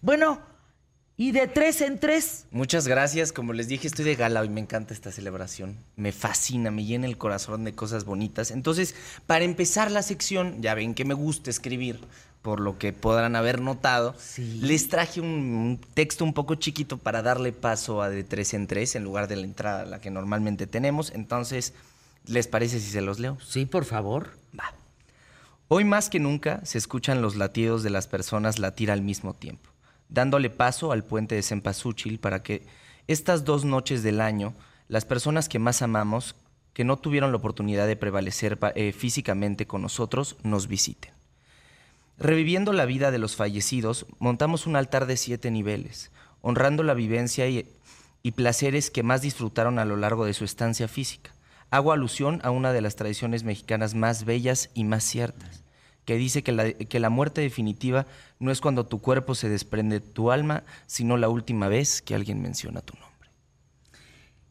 Bueno, y de tres en tres. Muchas gracias. Como les dije, estoy de gala y me encanta esta celebración. Me fascina, me llena el corazón de cosas bonitas. Entonces, para empezar la sección, ya ven que me gusta escribir, por lo que podrán haber notado, les traje un, un, texto un poco chiquito para darle paso a de tres en tres en lugar de la entrada a la que normalmente tenemos. Entonces, ¿les parece si se los leo? Sí, por favor. Va. Hoy más que nunca se escuchan los latidos de las personas latir al mismo tiempo dándole paso al puente de Cempasúchil para que estas dos noches del año las personas que más amamos, que no tuvieron la oportunidad de prevalecer eh, físicamente con nosotros, nos visiten. Reviviendo la vida de los fallecidos, montamos un altar de siete niveles, honrando la vivencia y, y placeres que más disfrutaron a lo largo de su estancia física. Hago alusión a una de las tradiciones mexicanas más bellas y más ciertas que dice que la, que la muerte definitiva no es cuando tu cuerpo se desprende de tu alma, sino la última vez que alguien menciona tu nombre.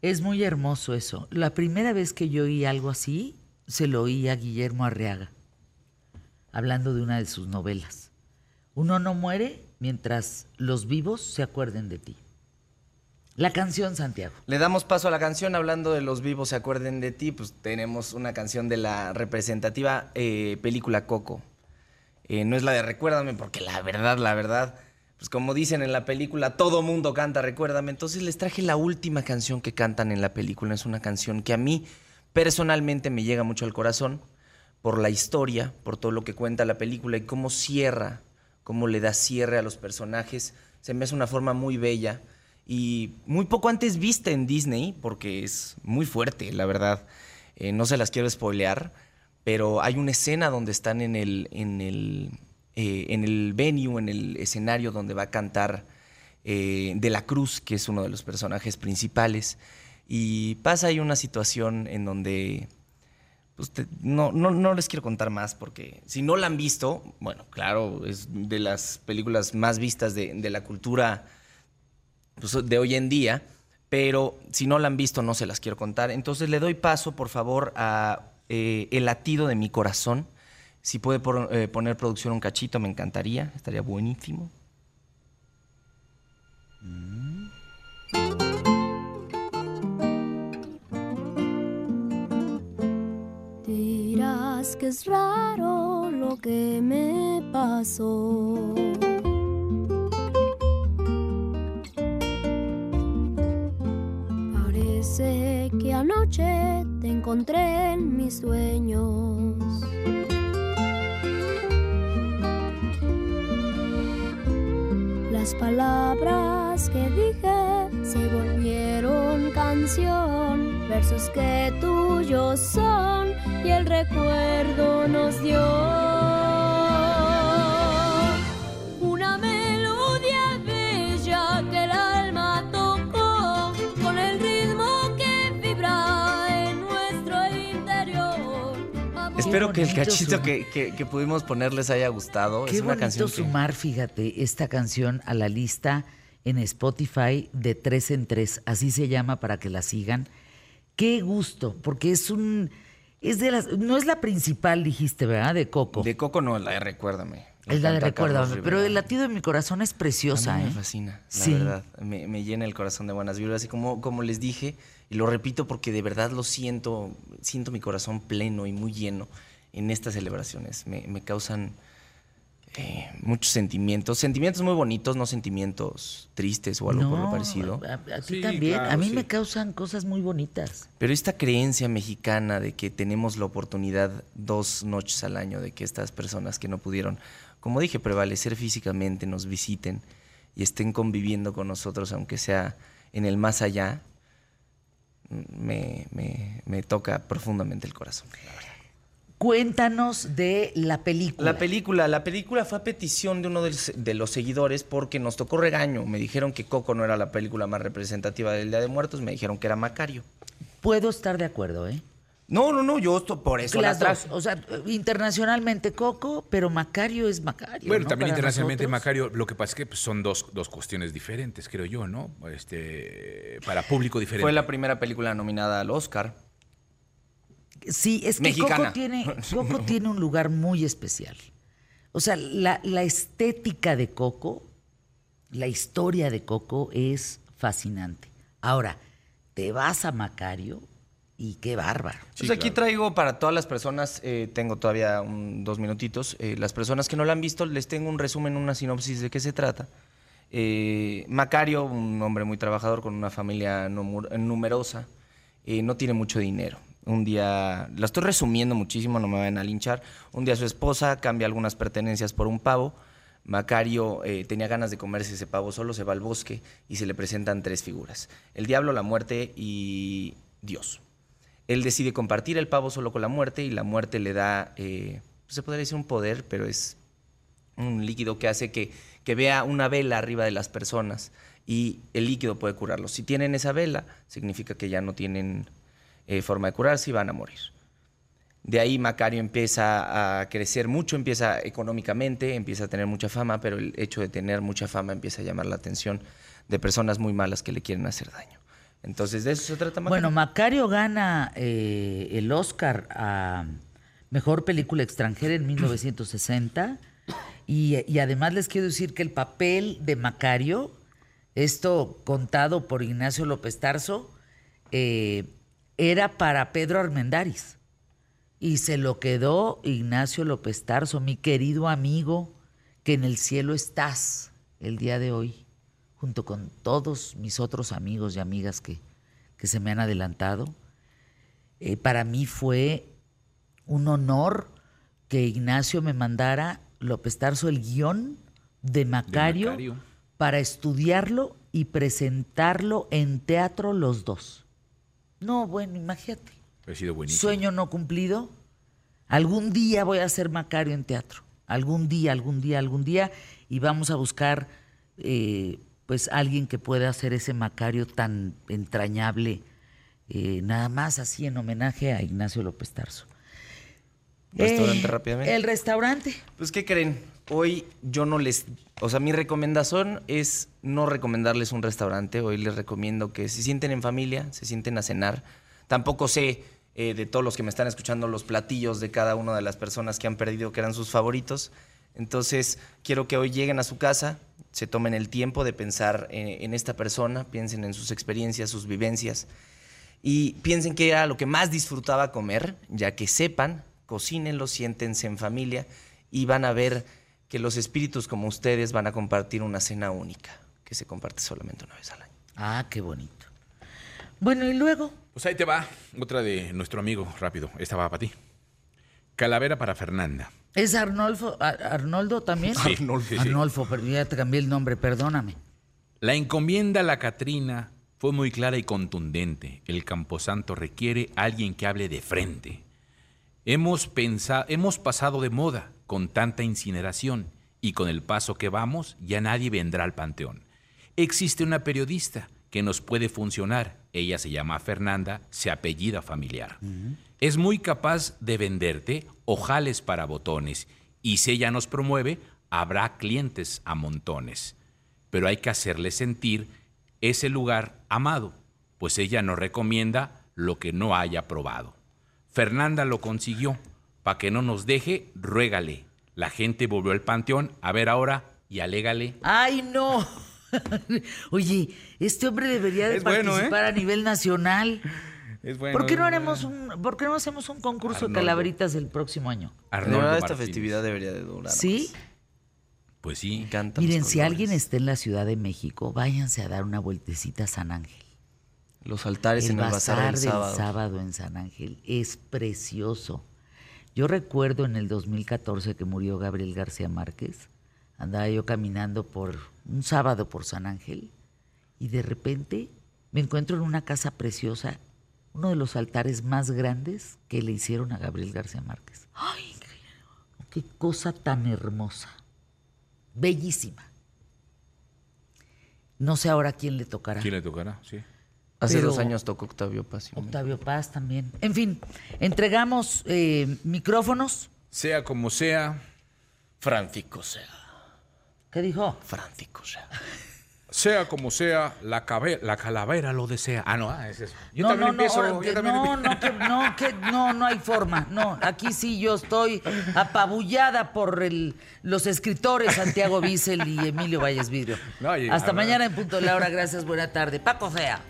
Es muy hermoso eso. La primera vez que yo oí algo así, se lo oí a Guillermo Arriaga, hablando de una de sus novelas. Uno no muere mientras los vivos se acuerden de ti. La canción, Santiago. Le damos paso a la canción hablando de los vivos se acuerden de ti. Pues tenemos una canción de la representativa eh, película Coco. Eh, no es la de Recuérdame, porque la verdad, la verdad, pues como dicen en la película, todo mundo canta Recuérdame. Entonces les traje la última canción que cantan en la película. Es una canción que a mí personalmente me llega mucho al corazón por la historia, por todo lo que cuenta la película y cómo cierra, cómo le da cierre a los personajes. Se me hace una forma muy bella y muy poco antes vista en Disney, porque es muy fuerte, la verdad. Eh, no se las quiero spoilear, pero hay una escena donde están en el, en el, eh, en el venue, en el escenario donde va a cantar eh, De la Cruz, que es uno de los personajes principales. Y pasa ahí una situación en donde pues no, no, no, les quiero contar más porque si no la han visto, bueno, claro, es de las películas más vistas de, de la cultura pues, de hoy en día, pero si no la han visto no se las quiero contar. Entonces le doy paso, por favor, a eh, El latido de mi corazón. Si puede eh, poner producción un cachito, me encantaría, estaría buenísimo. Dirás que es raro lo que me pasó Sé que anoche encontré en mis sueños. Las palabras que dije se volvieron canción, versos que tuyos son y el recuerdo nos dio. Espero que el cachito que, pudimos poner les haya gustado. Qué es una canción sumar, fíjate, esta canción a la lista en Spotify de tres en tres, así se llama para que la sigan. Qué gusto, porque es un es de las no es la principal dijiste, ¿verdad? De Coco. De Coco no, la de Recuérdame. Es la de Recuérdame, pero el latido de mi corazón es preciosa, a mí Me fascina, la verdad. Me, llena el corazón de buenas vibras y como como les dije, y lo repito porque de verdad lo siento, siento mi corazón pleno y muy lleno en estas celebraciones. Me, causan eh, muchos sentimientos, sentimientos muy bonitos, no sentimientos tristes o algo por lo parecido. A, ti también, a mí me causan cosas muy bonitas. Pero esta creencia mexicana de que tenemos la oportunidad dos noches al año de que estas personas que no pudieron, como dije, prevalecer físicamente, nos visiten y estén conviviendo con nosotros, aunque sea en el más allá, me, me, toca profundamente el corazón. Cuéntanos de la película. La película, la película fue a petición de uno de los seguidores porque nos tocó regaño. Me dijeron que Coco no era la película más representativa del Día de Muertos, me dijeron que era Macario. Puedo estar de acuerdo, ¿eh? No, no, no, yo por eso Las dos, o sea, internacionalmente Coco, pero Macario es Macario. Bueno, también internacionalmente Macario, lo que pasa es que pues, son dos, dos cuestiones diferentes, creo yo, ¿no? Este, para público diferente. Fue la primera película nominada al Oscar. Sí, es que Coco tiene, Coco tiene un lugar muy especial. O sea, la, la estética de Coco la historia de Coco es fascinante. Ahora, te vas a Macario y qué bárbaro. Pues aquí traigo para todas las personas, eh, tengo todavía un- dos minutitos, eh, las personas que no la han visto, les tengo un resumen, una sinopsis de qué se trata. Eh, Macario, un hombre muy trabajador con una familia numerosa, eh, no tiene mucho dinero. Un día, la estoy resumiendo muchísimo, no me vayan a linchar. Un día su esposa cambia algunas pertenencias por un pavo. Macario eh, tenía ganas de comerse ese pavo solo, se va al bosque y se le presentan tres figuras: el diablo, la muerte y Dios. Él decide compartir el pavo solo con la muerte y la muerte le da, eh, se podría decir un poder, pero es un líquido que hace que, que vea una vela arriba de las personas y el líquido puede curarlos. Si tienen esa vela, significa que ya no tienen eh, forma de curarse y van a morir. De ahí Macario empieza a crecer mucho, empieza económicamente, empieza a tener mucha fama, pero el hecho de tener mucha fama empieza a llamar la atención de personas muy malas que le quieren hacer daño. Entonces, de eso se trata Macario. Bueno, Macario gana eh, el Oscar a Mejor Película Extranjera en 1960 y, además les quiero decir que el papel de Macario, esto contado por Ignacio López Tarso, eh, era para Pedro Armendáriz. Y se lo quedó Ignacio López Tarso, mi querido amigo, que en el cielo estás el día de hoy junto con todos mis otros amigos y amigas que, que se me han adelantado. Eh, para mí fue un honor que Ignacio me mandara López Tarso el guion de Macario, Macario. para estudiarlo y presentarlo en teatro los dos. No, bueno, imagínate. Ha sido buenísimo. Sueño no cumplido. Algún día voy a hacer Macario en teatro. Algún día, algún día, algún día. Y vamos a buscar eh, pues alguien que pueda hacer ese Macario tan entrañable. eh, nada más así en homenaje a Ignacio López Tarso. Restaurante Eh, rápidamente. El restaurante. Pues, ¿qué creen? Hoy yo no les... O sea, mi recomendación es no recomendarles un restaurante. Hoy les recomiendo que se sienten en familia, se sienten a cenar. Tampoco sé eh, de todos los que me están escuchando los platillos de cada una de las personas que han perdido, que eran sus favoritos. Entonces, quiero que hoy lleguen a su casa, se tomen el tiempo de pensar en, en esta persona, piensen en sus experiencias, sus vivencias y piensen que era lo que más disfrutaba comer, ya que sepan, cocínenlo, siéntense en familia y van a ver que los espíritus como ustedes van a compartir una cena única, que se comparte solamente una vez al año. Ah, qué bonito. Bueno, y luego. Pues ahí te va, otra de nuestro amigo, rápido. Esta va para ti. Calavera para Fernanda. ¿Es Arnolfo, Ar- Arnoldo también? Sí, Arnolfo. sí. Arnolfo, pero ya te cambié el nombre, perdóname. La encomienda a la Catrina fue muy clara y contundente. El Camposanto requiere a alguien que hable de frente. Hemos, pensa- hemos pasado de moda con tanta incineración y con el paso que vamos ya nadie vendrá al panteón. Existe una periodista que nos puede funcionar. Ella se llama Fernanda, se apellida familiar. Es muy capaz de venderte ojales para botones y si ella nos promueve, habrá clientes a montones. Pero hay que hacerle sentir ese lugar amado, pues ella nos recomienda lo que no haya probado. Fernanda lo consiguió. Para que no nos deje, ruégale. La gente volvió al panteón a ver ahora y alégale. ¡Ay, no! Oye, este hombre debería de Es bueno, ¿eh? participar a nivel nacional. Es bueno. ¿Por qué no haremos un, por qué no hacemos un concurso de calaveritas el próximo año? Arnoldo verdad, esta Martínez. festividad debería de durar. ¿Sí? más. Pues sí. encantan los Miren, si alguien está en la Ciudad de México, váyanse a dar una vueltecita a San Ángel. Los altares El en el bazar bazar del del sábado. sábado en San Ángel es precioso. Yo recuerdo en el 2014 que murió Gabriel García Márquez. Andaba yo caminando por un sábado por San Ángel y de repente me encuentro en una casa preciosa, uno de los altares más grandes que le hicieron a Gabriel García Márquez. ¡Ay! ¡Qué cosa tan hermosa! Bellísima. No sé ahora quién le tocará. ¿Quién le tocará? Sí. Hace Pero- dos años tocó Octavio Paz. y- Octavio Paz también. En fin, entregamos eh, micrófonos. Sea como sea, Francisco sea. ¿Qué dijo? Francisco sea. Sea como sea, la, cabe- la calavera lo desea. Ah, no, ah, es eso. Yo no, también no, no, empiezo. yo también no, empiezo. no, que, no, que no, no hay forma. No, aquí sí yo estoy apabullada por el, los escritores Santiago Bissell y Emilio Valles Vidrio. No, Hasta mañana en punto de la hora. Gracias, buena tarde. Paco Fea.